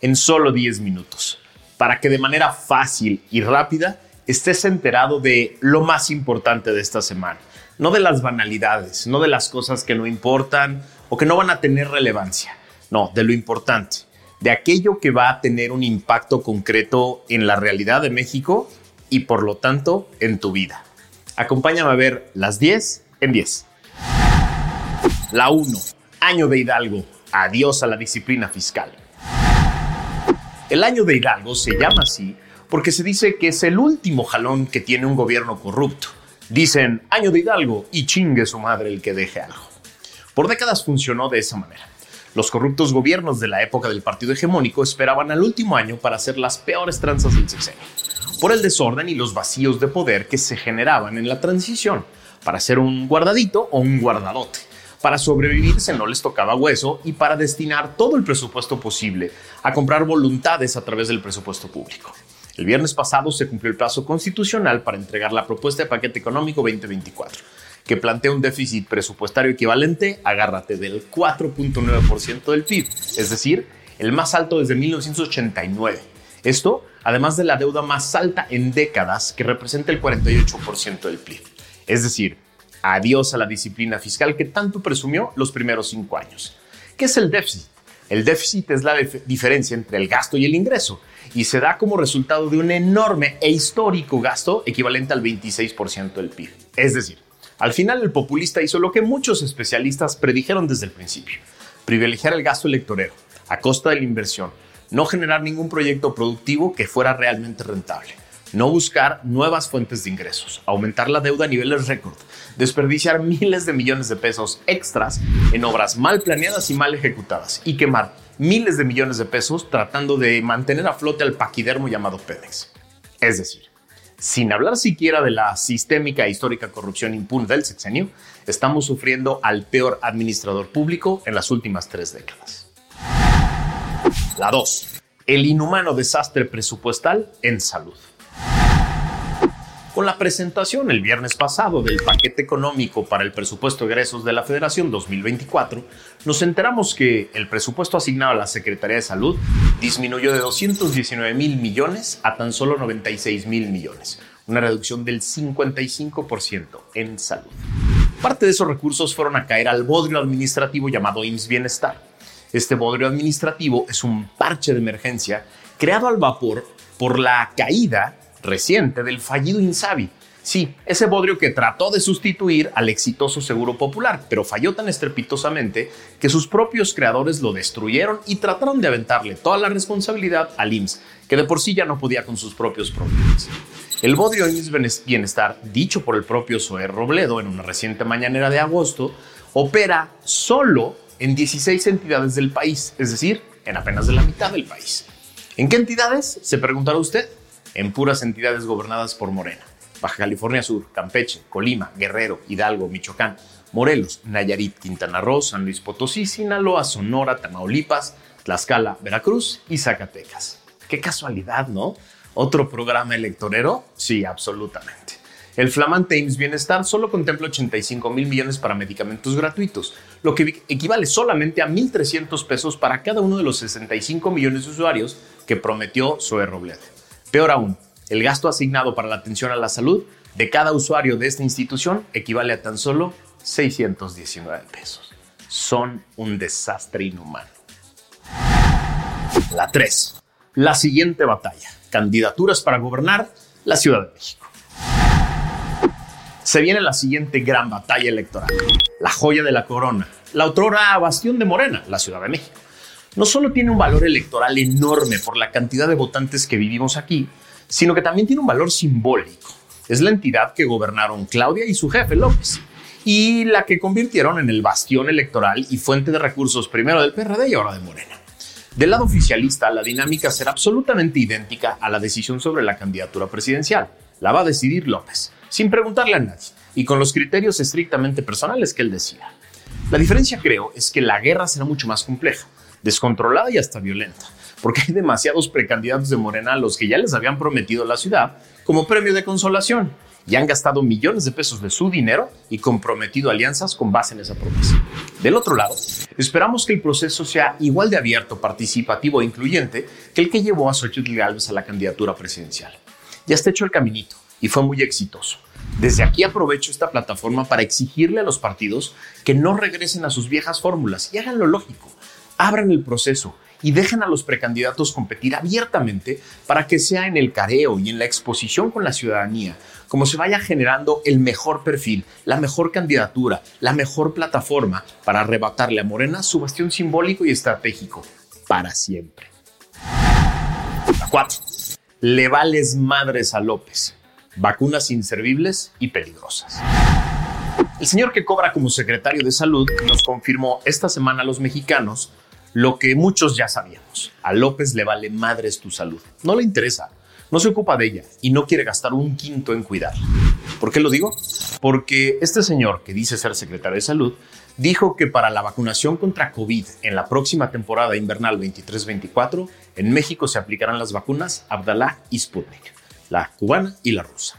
en solo 10 minutos. Para que de manera fácil y rápida estés enterado de lo más importante de esta semana. No de las banalidades, no de las cosas que no importan o que no van a tener relevancia. No, de lo importante. De aquello que va a tener un impacto concreto en la realidad de México y por lo tanto en tu vida. Acompáñame a ver las 10 en 10. La 1. Año de Hidalgo. Adiós a la disciplina fiscal. El año de Hidalgo se llama así porque se dice que es el último jalón que tiene un gobierno corrupto. Dicen año de Hidalgo y chingue su madre el que deje algo. Por décadas funcionó de esa manera. Los corruptos gobiernos de la época del partido hegemónico esperaban al último año para hacer las peores tranzas del sexenio, por el desorden y los vacíos de poder que se generaban en la transición, para hacer un guardadito o un guardadote. Para sobrevivir se no les tocaba hueso y para destinar todo el presupuesto posible a comprar voluntades a través del presupuesto público. El viernes pasado se cumplió el plazo constitucional para entregar la propuesta de paquete económico 2024, que plantea un déficit presupuestario equivalente, agárrate, del 4.9% del PIB, es decir, el más alto desde 1989. Esto, además de la deuda más alta en décadas, que representa el 48% del PIB. Es decir, adiós a la disciplina fiscal que tanto presumió los primeros cinco años. ¿Qué es el déficit? El déficit es la diferencia entre el gasto y el ingreso y se da como resultado de un enorme e histórico gasto equivalente al 26% del PIB. Es decir, al final el populista hizo lo que muchos especialistas predijeron desde el principio, privilegiar el gasto electorero a costa de la inversión, no generar ningún proyecto productivo que fuera realmente rentable, no buscar nuevas fuentes de ingresos, aumentar la deuda a niveles récord, desperdiciar miles de millones de pesos extras en obras mal planeadas y mal ejecutadas y quemar miles de millones de pesos tratando de mantener a flote al paquidermo llamado Pemex. Es decir, sin hablar siquiera de la sistémica e histórica corrupción impune del sexenio, estamos sufriendo al peor administrador público en las últimas tres décadas. La 2. El inhumano desastre presupuestal en salud. Con la presentación el viernes pasado del paquete económico para el presupuesto de egresos de la Federación 2024, nos enteramos que el presupuesto asignado a la Secretaría de Salud disminuyó de 219 mil millones a tan solo 96 mil millones, una reducción del 55% en salud. Parte de esos recursos fueron a caer al bodrio administrativo llamado IMSS Bienestar. Este bodrio administrativo es un parche de emergencia creado al vapor por la caída reciente del fallido Insabi. Sí, ese bodrio que trató de sustituir al exitoso Seguro Popular, pero falló tan estrepitosamente que sus propios creadores lo destruyeron y trataron de aventarle toda la responsabilidad al IMSS, que de por sí ya no podía con sus propios problemas. El bodrio IMSS Bienestar, dicho por el propio Zoé Robledo en una reciente mañanera de agosto, opera solo en 16 entidades del país, es decir, en apenas de la mitad del país. ¿En qué entidades? Se preguntará usted en puras entidades gobernadas por Morena. Baja California Sur, Campeche, Colima, Guerrero, Hidalgo, Michoacán, Morelos, Nayarit, Quintana Roo, San Luis Potosí, Sinaloa, Sonora, Tamaulipas, Tlaxcala, Veracruz y Zacatecas. Qué casualidad, ¿no? ¿Otro programa electorero? Sí, absolutamente. El flamante IMSS Bienestar solo contempla 85 mil millones para medicamentos gratuitos, lo que equivale solamente a 1.300 pesos para cada uno de los 65 millones de usuarios que prometió Zoe Robledo. Peor aún, el gasto asignado para la atención a la salud de cada usuario de esta institución equivale a tan solo 619 pesos. Son un desastre inhumano. La 3. La siguiente batalla. Candidaturas para gobernar la Ciudad de México. Se viene la siguiente gran batalla electoral. La joya de la corona. La otrora bastión de Morena, la Ciudad de México. No solo tiene un valor electoral enorme por la cantidad de votantes que vivimos aquí, sino que también tiene un valor simbólico. Es la entidad que gobernaron Claudia y su jefe López, y la que convirtieron en el bastión electoral y fuente de recursos primero del PRD y ahora de Morena. Del lado oficialista, la dinámica será absolutamente idéntica a la decisión sobre la candidatura presidencial. La va a decidir López, sin preguntarle a nadie y con los criterios estrictamente personales que él decida. La diferencia, creo, es que la guerra será mucho más compleja, descontrolada y hasta violenta, porque hay demasiados precandidatos de Morena a los que ya les habían prometido la ciudad como premio de consolación y han gastado millones de pesos de su dinero y comprometido alianzas con base en esa promesa. Del otro lado, esperamos que el proceso sea igual de abierto, participativo e incluyente que el que llevó a Xochitl Gálvez a la candidatura presidencial. Ya está hecho el caminito y fue muy exitoso. Desde aquí aprovecho esta plataforma para exigirle a los partidos que no regresen a sus viejas fórmulas y hagan lo lógico. Abran el proceso y dejen a los precandidatos competir abiertamente para que sea en el careo y en la exposición con la ciudadanía, como se vaya generando el mejor perfil, la mejor candidatura, la mejor plataforma para arrebatarle a Morena su bastión simbólico y estratégico para siempre. 4. Le vales madres a López. Vacunas inservibles y peligrosas. El señor que cobra como secretario de salud nos confirmó esta semana a los mexicanos lo que muchos ya sabíamos. A López le vale madres tu salud. No le interesa. No se ocupa de ella y no quiere gastar un quinto en cuidarla. ¿Por qué lo digo? Porque este señor que dice ser secretario de salud dijo que para la vacunación contra COVID en la próxima temporada invernal 23-24 en México se aplicarán las vacunas Abdalá y Sputnik, la cubana y la rusa.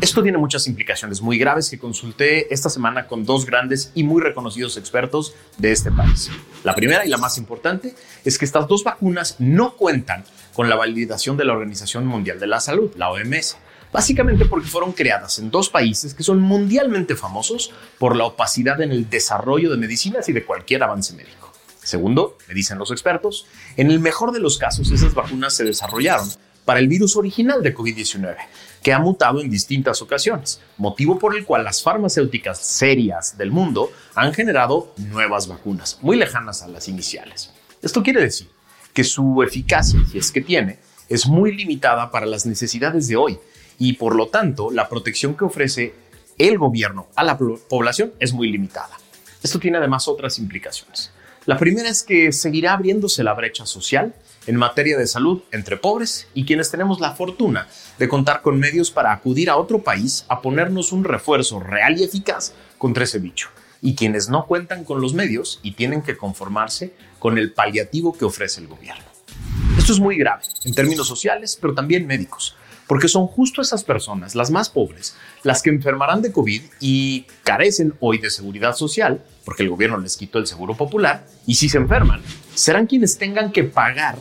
Esto tiene muchas implicaciones muy graves que consulté esta semana con dos grandes y muy reconocidos expertos de este país. La primera y la más importante es que estas dos vacunas no cuentan con la validación de la Organización Mundial de la Salud, la OMS, básicamente porque fueron creadas en dos países que son mundialmente famosos por la opacidad en el desarrollo de medicinas y de cualquier avance médico. Segundo, me dicen los expertos, en el mejor de los casos esas vacunas se desarrollaron para el virus original de COVID-19, que ha mutado en distintas ocasiones, motivo por el cual las farmacéuticas serias del mundo han generado nuevas vacunas, muy lejanas a las iniciales. Esto quiere decir que su eficacia, si es que tiene, es muy limitada para las necesidades de hoy y por lo tanto la protección que ofrece el gobierno a la población es muy limitada. Esto tiene además otras implicaciones. La primera es que seguirá abriéndose la brecha social en materia de salud entre pobres y quienes tenemos la fortuna de contar con medios para acudir a otro país a ponernos un refuerzo real y eficaz contra ese bicho, y quienes no cuentan con los medios y tienen que conformarse con el paliativo que ofrece el gobierno. Esto es muy grave en términos sociales, pero también médicos, porque son justo esas personas, las más pobres, las que enfermarán de COVID y carecen hoy de seguridad social, porque el gobierno les quitó el seguro popular, y si se enferman, serán quienes tengan que pagar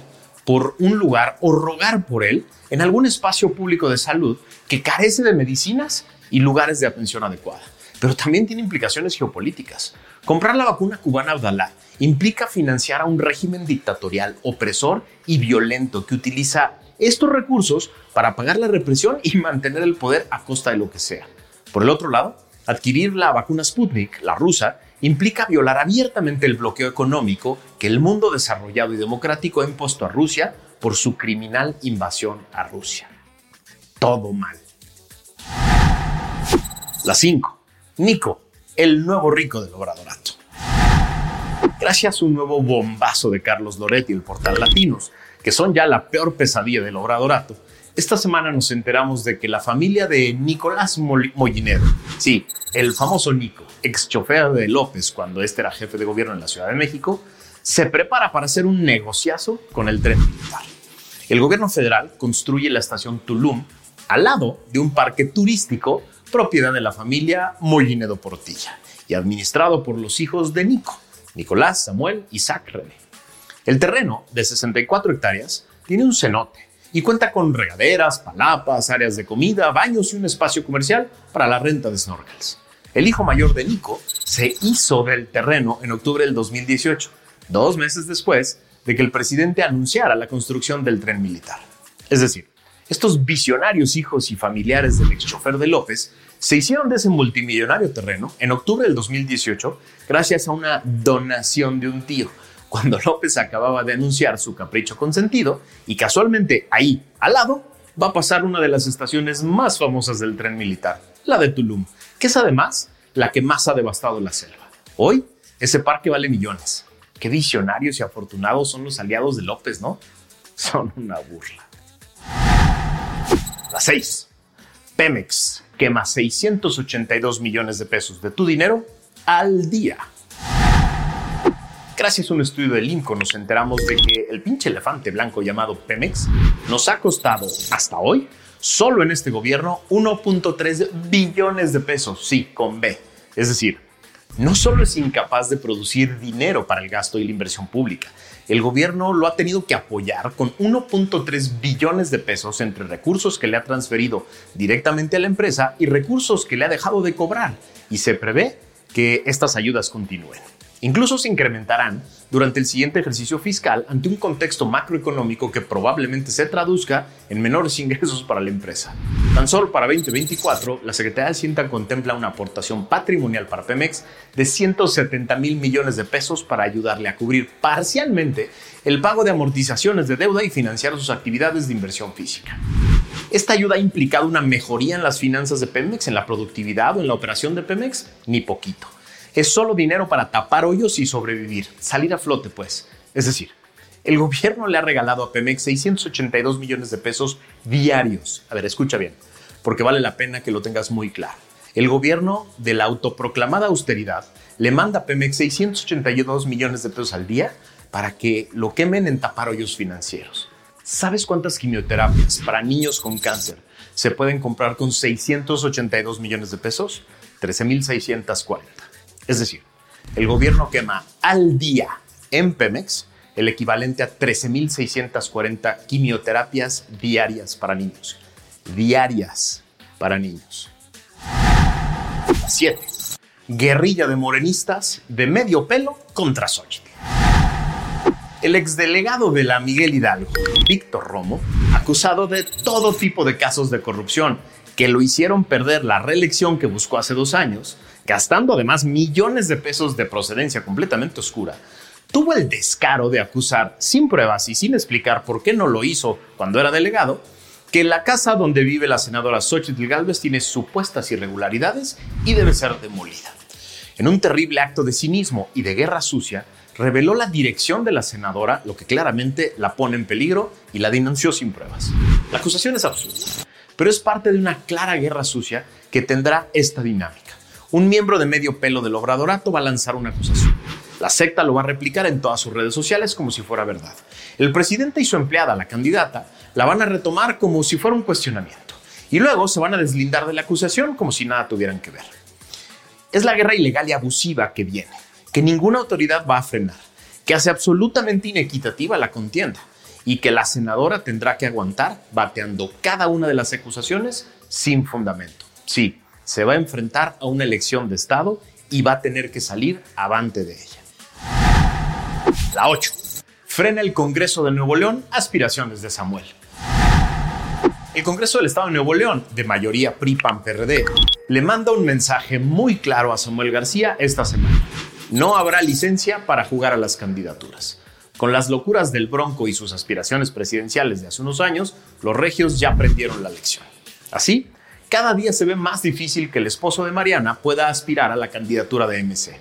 por un lugar o rogar por él en algún espacio público de salud que carece de medicinas y lugares de atención adecuada. Pero también tiene implicaciones geopolíticas. Comprar la vacuna cubana Abdalá implica financiar a un régimen dictatorial, opresor y violento que utiliza estos recursos para pagar la represión y mantener el poder a costa de lo que sea. Por el otro lado, adquirir la vacuna Sputnik, la rusa, implica violar abiertamente el bloqueo económico que el mundo desarrollado y democrático ha impuesto a Rusia por su criminal invasión a Rusia. Todo mal. La 5. Nico, el nuevo rico del obradorato. Gracias a un nuevo bombazo de Carlos Loretti el portal Latinos, que son ya la peor pesadilla del obradorato, esta semana nos enteramos de que la familia de Nicolás Mollinedo, sí, el famoso Nico, ex chofer de López cuando este era jefe de gobierno en la Ciudad de México, se prepara para hacer un negociazo con el tren militar. El gobierno federal construye la estación Tulum al lado de un parque turístico propiedad de la familia Mollinedo Portilla y administrado por los hijos de Nico, Nicolás, Samuel y Isaac René. El terreno, de 64 hectáreas, tiene un cenote y cuenta con regaderas, palapas, áreas de comida, baños y un espacio comercial para la renta de snorkels. El hijo mayor de Nico se hizo del terreno en octubre del 2018, dos meses después de que el presidente anunciara la construcción del tren militar. Es decir, estos visionarios hijos y familiares del ex chofer de López se hicieron de ese multimillonario terreno en octubre del 2018 gracias a una donación de un tío, cuando López acababa de anunciar su capricho consentido y casualmente ahí, al lado, va a pasar una de las estaciones más famosas del tren militar, la de Tulum, que es además la que más ha devastado la selva. Hoy, ese parque vale millones. Qué visionarios y afortunados son los aliados de López, ¿no? Son una burla. La 6. Pemex quema 682 millones de pesos de tu dinero al día. Gracias a un estudio del INCO nos enteramos de que el pinche elefante blanco llamado Pemex nos ha costado hasta hoy, solo en este gobierno, 1.3 billones de pesos, sí, con B. Es decir, no solo es incapaz de producir dinero para el gasto y la inversión pública, el gobierno lo ha tenido que apoyar con 1.3 billones de pesos entre recursos que le ha transferido directamente a la empresa y recursos que le ha dejado de cobrar. Y se prevé que estas ayudas continúen. Incluso se incrementarán durante el siguiente ejercicio fiscal ante un contexto macroeconómico que probablemente se traduzca en menores ingresos para la empresa. Tan solo para 2024, la Secretaría de Hacienda contempla una aportación patrimonial para Pemex de 170 mil millones de pesos para ayudarle a cubrir parcialmente el pago de amortizaciones de deuda y financiar sus actividades de inversión física. ¿Esta ayuda ha implicado una mejoría en las finanzas de Pemex, en la productividad o en la operación de Pemex? Ni poquito. Es solo dinero para tapar hoyos y sobrevivir, salir a flote pues. Es decir, el gobierno le ha regalado a Pemex 682 millones de pesos diarios. A ver, escucha bien, porque vale la pena que lo tengas muy claro. El gobierno de la autoproclamada austeridad le manda a Pemex 682 millones de pesos al día para que lo quemen en tapar hoyos financieros. ¿Sabes cuántas quimioterapias para niños con cáncer se pueden comprar con 682 millones de pesos? 13.640. Es decir, el gobierno quema al día en Pemex el equivalente a 13.640 quimioterapias diarias para niños. Diarias para niños. 7. Guerrilla de morenistas de medio pelo contra Xochitl. El exdelegado de la Miguel Hidalgo, Víctor Romo, acusado de todo tipo de casos de corrupción que lo hicieron perder la reelección que buscó hace dos años, gastando además millones de pesos de procedencia completamente oscura, tuvo el descaro de acusar, sin pruebas y sin explicar por qué no lo hizo cuando era delegado, que la casa donde vive la senadora Xochitl Galvez tiene supuestas irregularidades y debe ser demolida. En un terrible acto de cinismo y de guerra sucia, reveló la dirección de la senadora, lo que claramente la pone en peligro y la denunció sin pruebas. La acusación es absurda, pero es parte de una clara guerra sucia que tendrá esta dinámica un miembro de medio pelo del obradorato va a lanzar una acusación. La secta lo va a replicar en todas sus redes sociales como si fuera verdad. El presidente y su empleada, la candidata, la van a retomar como si fuera un cuestionamiento. Y luego se van a deslindar de la acusación como si nada tuvieran que ver. Es la guerra ilegal y abusiva que viene, que ninguna autoridad va a frenar, que hace absolutamente inequitativa la contienda y que la senadora tendrá que aguantar bateando cada una de las acusaciones sin fundamento. Sí, se va a enfrentar a una elección de Estado y va a tener que salir avante de ella. La 8. Frena el Congreso de Nuevo León aspiraciones de Samuel. El Congreso del Estado de Nuevo León, de mayoría PRI-PAN-PRD, le manda un mensaje muy claro a Samuel García esta semana. No habrá licencia para jugar a las candidaturas. Con las locuras del Bronco y sus aspiraciones presidenciales de hace unos años, los regios ya aprendieron la lección. Así, cada día se ve más difícil que el esposo de Mariana pueda aspirar a la candidatura de MC.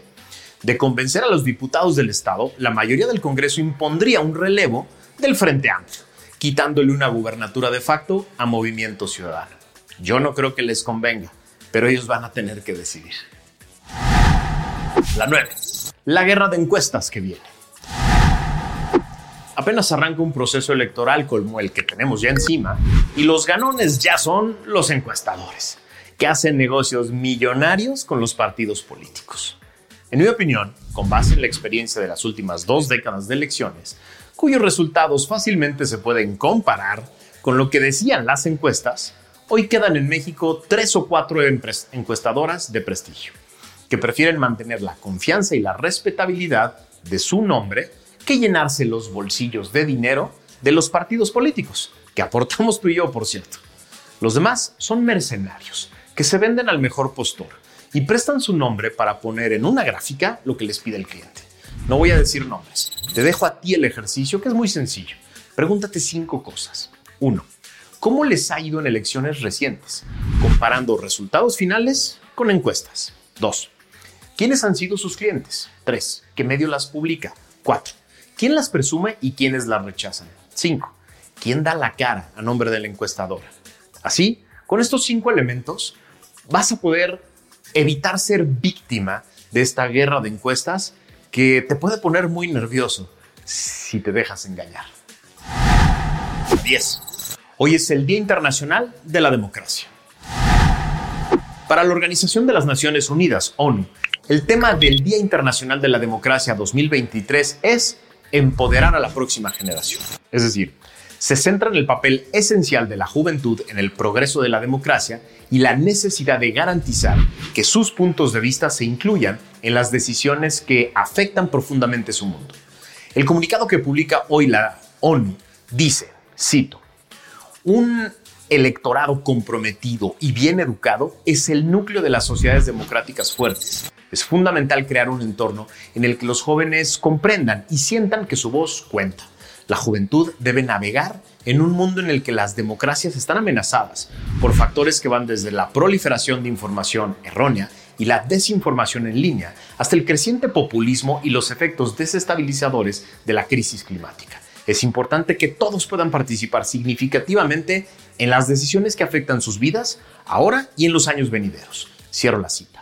De convencer a los diputados del Estado, la mayoría del Congreso impondría un relevo del Frente Amplio, quitándole una gubernatura de facto a Movimiento Ciudadano. Yo no creo que les convenga, pero ellos van a tener que decidir. La 9. La guerra de encuestas que viene. Apenas arranca un proceso electoral como el que tenemos ya encima y los ganones ya son los encuestadores, que hacen negocios millonarios con los partidos políticos. En mi opinión, con base en la experiencia de las últimas dos décadas de elecciones, cuyos resultados fácilmente se pueden comparar con lo que decían las encuestas, hoy quedan en México tres o cuatro encuestadoras de prestigio, que prefieren mantener la confianza y la respetabilidad de su nombre que llenarse los bolsillos de dinero de los partidos políticos, que aportamos tú y yo, por cierto. Los demás son mercenarios, que se venden al mejor postor y prestan su nombre para poner en una gráfica lo que les pide el cliente. No voy a decir nombres, te dejo a ti el ejercicio que es muy sencillo. Pregúntate cinco cosas. Uno, ¿cómo les ha ido en elecciones recientes? Comparando resultados finales con encuestas. Dos, ¿quiénes han sido sus clientes? Tres, ¿qué medio las publica? Cuatro, ¿quién las presume y quiénes las rechazan? Cinco, ¿quién da la cara a nombre del encuestador? Así, con estos cinco elementos, vas a poder evitar ser víctima de esta guerra de encuestas que te puede poner muy nervioso si te dejas engañar. 10. Hoy es el Día Internacional de la Democracia. Para la Organización de las Naciones Unidas, ONU, el tema del Día Internacional de la Democracia 2023 es empoderar a la próxima generación. Es decir, se centra en el papel esencial de la juventud en el progreso de la democracia y la necesidad de garantizar que sus puntos de vista se incluyan en las decisiones que afectan profundamente su mundo. El comunicado que publica hoy la ONU dice, cito, un electorado comprometido y bien educado es el núcleo de las sociedades democráticas fuertes. Es fundamental crear un entorno en el que los jóvenes comprendan y sientan que su voz cuenta. La juventud debe navegar en un mundo en el que las democracias están amenazadas por factores que van desde la proliferación de información errónea y la desinformación en línea hasta el creciente populismo y los efectos desestabilizadores de la crisis climática. Es importante que todos puedan participar significativamente en las decisiones que afectan sus vidas ahora y en los años venideros. Cierro la cita.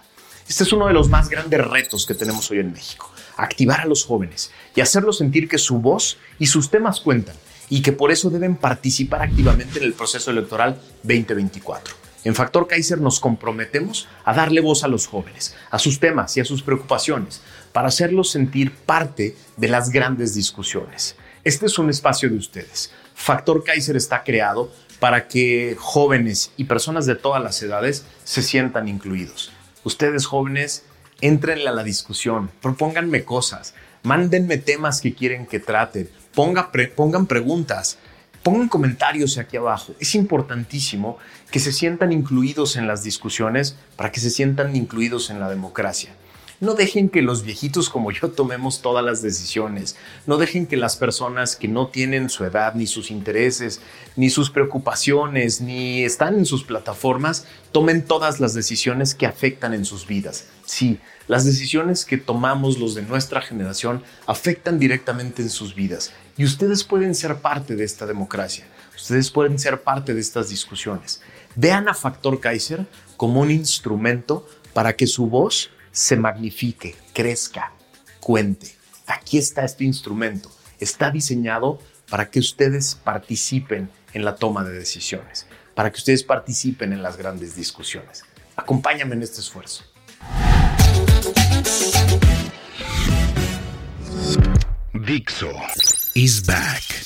Este es uno de los más grandes retos que tenemos hoy en México activar a los jóvenes y hacerlos sentir que su voz y sus temas cuentan y que por eso deben participar activamente en el proceso electoral 2024. En Factor Kaiser nos comprometemos a darle voz a los jóvenes, a sus temas y a sus preocupaciones, para hacerlos sentir parte de las grandes discusiones. Este es un espacio de ustedes. Factor Kaiser está creado para que jóvenes y personas de todas las edades se sientan incluidos. Ustedes jóvenes Entrenle a la discusión, propónganme cosas, mándenme temas que quieren que trate, pongan preguntas, pongan comentarios aquí abajo. Es importantísimo que se sientan incluidos en las discusiones para que se sientan incluidos en la democracia. No dejen que los viejitos como yo tomemos todas las decisiones. No dejen que las personas que no tienen su edad, ni sus intereses, ni sus preocupaciones, ni están en sus plataformas, tomen todas las decisiones que afectan en sus vidas. Sí, las decisiones que tomamos los de nuestra generación afectan directamente en sus vidas. Y ustedes pueden ser parte de esta democracia. Ustedes pueden ser parte de estas discusiones. Vean a Factor Kaiser como un instrumento para que su voz se magnifique, crezca, cuente. Aquí está este instrumento. Está diseñado para que ustedes participen en la toma de decisiones, para que ustedes participen en las grandes discusiones. Acompáñame en este esfuerzo. Dixo is back.